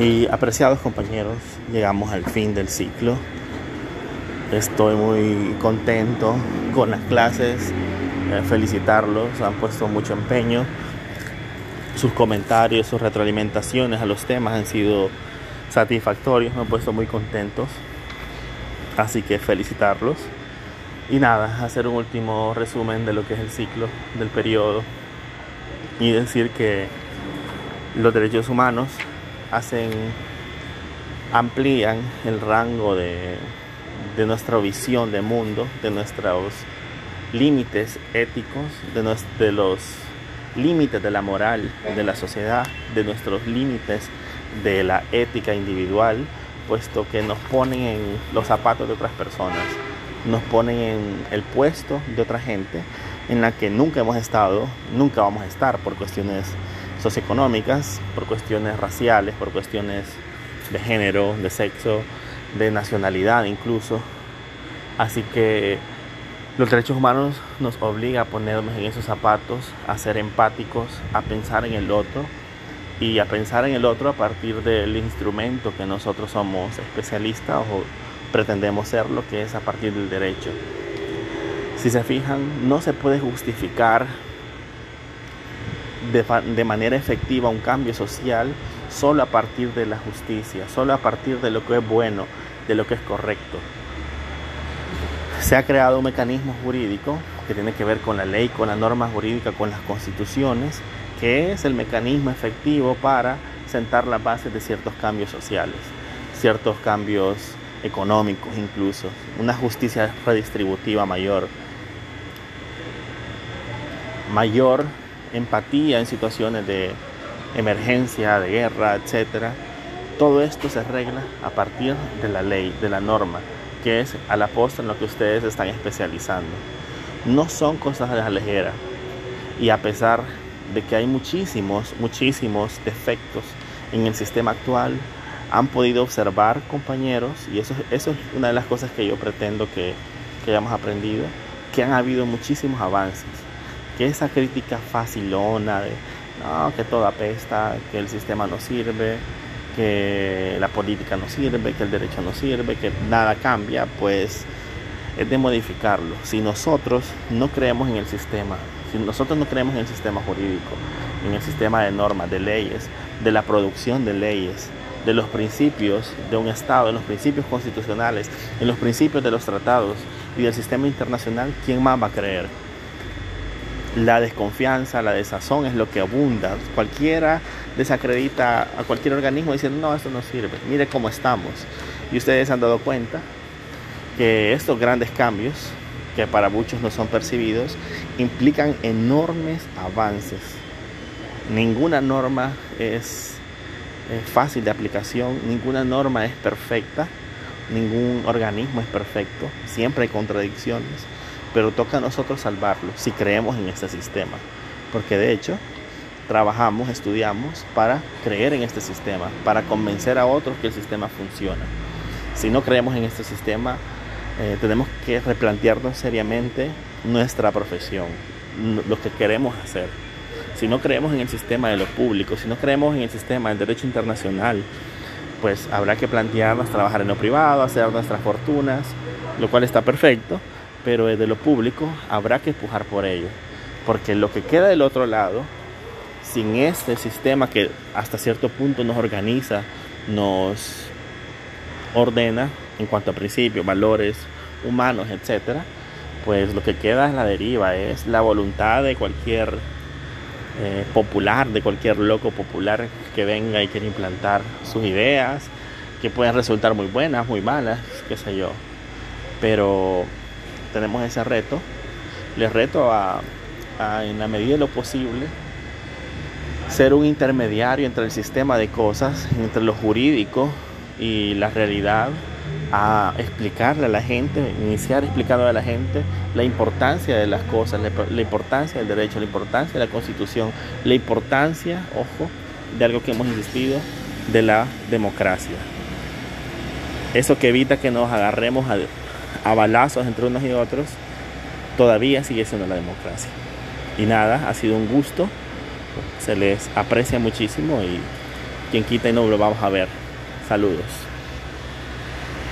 Y apreciados compañeros, llegamos al fin del ciclo. Estoy muy contento con las clases, eh, felicitarlos, han puesto mucho empeño. Sus comentarios, sus retroalimentaciones a los temas han sido satisfactorios, me han puesto muy contentos. Así que felicitarlos. Y nada, hacer un último resumen de lo que es el ciclo del periodo y decir que los derechos humanos hacen amplían el rango de, de nuestra visión de mundo, de nuestros límites éticos, de, de los límites de la moral de la sociedad, de nuestros límites de la ética individual, puesto que nos ponen en los zapatos de otras personas, nos ponen en el puesto de otra gente en la que nunca hemos estado, nunca vamos a estar por cuestiones socioeconómicas, por cuestiones raciales, por cuestiones de género, de sexo, de nacionalidad incluso. Así que los derechos humanos nos obliga a ponernos en esos zapatos, a ser empáticos, a pensar en el otro y a pensar en el otro a partir del instrumento que nosotros somos especialistas o pretendemos ser lo que es a partir del derecho. Si se fijan, no se puede justificar de, manera efectiva un cambio social solo a partir de la justicia, solo a partir de lo que es bueno, de lo que es correcto. Se ha creado un mecanismo jurídico que tiene que ver con la ley, con la norma jurídica, con las constituciones, que es el mecanismo efectivo para sentar las bases de ciertos cambios sociales, ciertos cambios económicos incluso, una justicia redistributiva mayor, mayor empatía en situaciones de emergencia, de guerra, etc. Todo esto se arregla a partir de la ley, de la norma, que es a la posta en lo que ustedes están especializando. No son cosas de la ligera. Y a pesar de que hay muchísimos, muchísimos defectos en el sistema actual, han podido observar compañeros, y eso, eso es una de las cosas que yo pretendo que, que hayamos aprendido, que han habido muchísimos avances que esa crítica facilona de que todo apesta, que el sistema no sirve, que la política no sirve, que el derecho no sirve, que nada cambia, pues es de modificarlo. Si nosotros no creemos en el sistema, si nosotros no creemos en el sistema jurídico, en el sistema de normas, de leyes, de la producción de leyes, de los principios de un Estado, en los principios constitucionales, en los principios de los tratados y del sistema internacional, ¿quién más va a creer? La desconfianza, la desazón es lo que abunda. Cualquiera desacredita a cualquier organismo diciendo, no, esto no sirve, mire cómo estamos. Y ustedes han dado cuenta que estos grandes cambios, que para muchos no son percibidos, implican enormes avances. Ninguna norma es, fácil de aplicación, ninguna norma es perfecta, ningún organismo es perfecto, siempre hay contradicciones pero toca a nosotros salvarlo si creemos en este sistema. Porque de hecho, trabajamos, estudiamos para creer en este sistema, para convencer a otros que el sistema funciona. Si no creemos en este sistema, eh, tenemos que replantearnos seriamente nuestra profesión, lo que queremos hacer. Si no creemos en el sistema de lo público, si no creemos en el sistema del derecho internacional, pues habrá que plantearnos trabajar en lo privado, hacer nuestras fortunas, lo cual está perfecto, pero desde lo público habrá que empujar por ello, porque lo que queda del otro lado, sin este sistema que hasta cierto punto nos organiza, nos ordena en cuanto a principios, valores humanos, etcétera, pues lo que queda es la deriva, es la voluntad de cualquier eh, popular, de cualquier loco popular que venga y quiera implantar sus ideas, que pueden resultar muy buenas, muy malas, qué sé yo. Pero tenemos ese reto. Les reto a, en la medida de lo posible, ser un intermediario entre el sistema de cosas, entre lo jurídico y la realidad, a explicarle a la gente, iniciar explicando a la gente la importancia de las cosas, la, importancia del derecho, la importancia de la constitución, la importancia, ojo, de algo que hemos insistido, de la democracia. Eso que evita que nos agarremos a, a balazos entre unos y otros, todavía sigue siendo la democracia. Y nada, ha sido un gusto, se les aprecia muchísimo y quien quita y no lo vamos a ver. Saludos.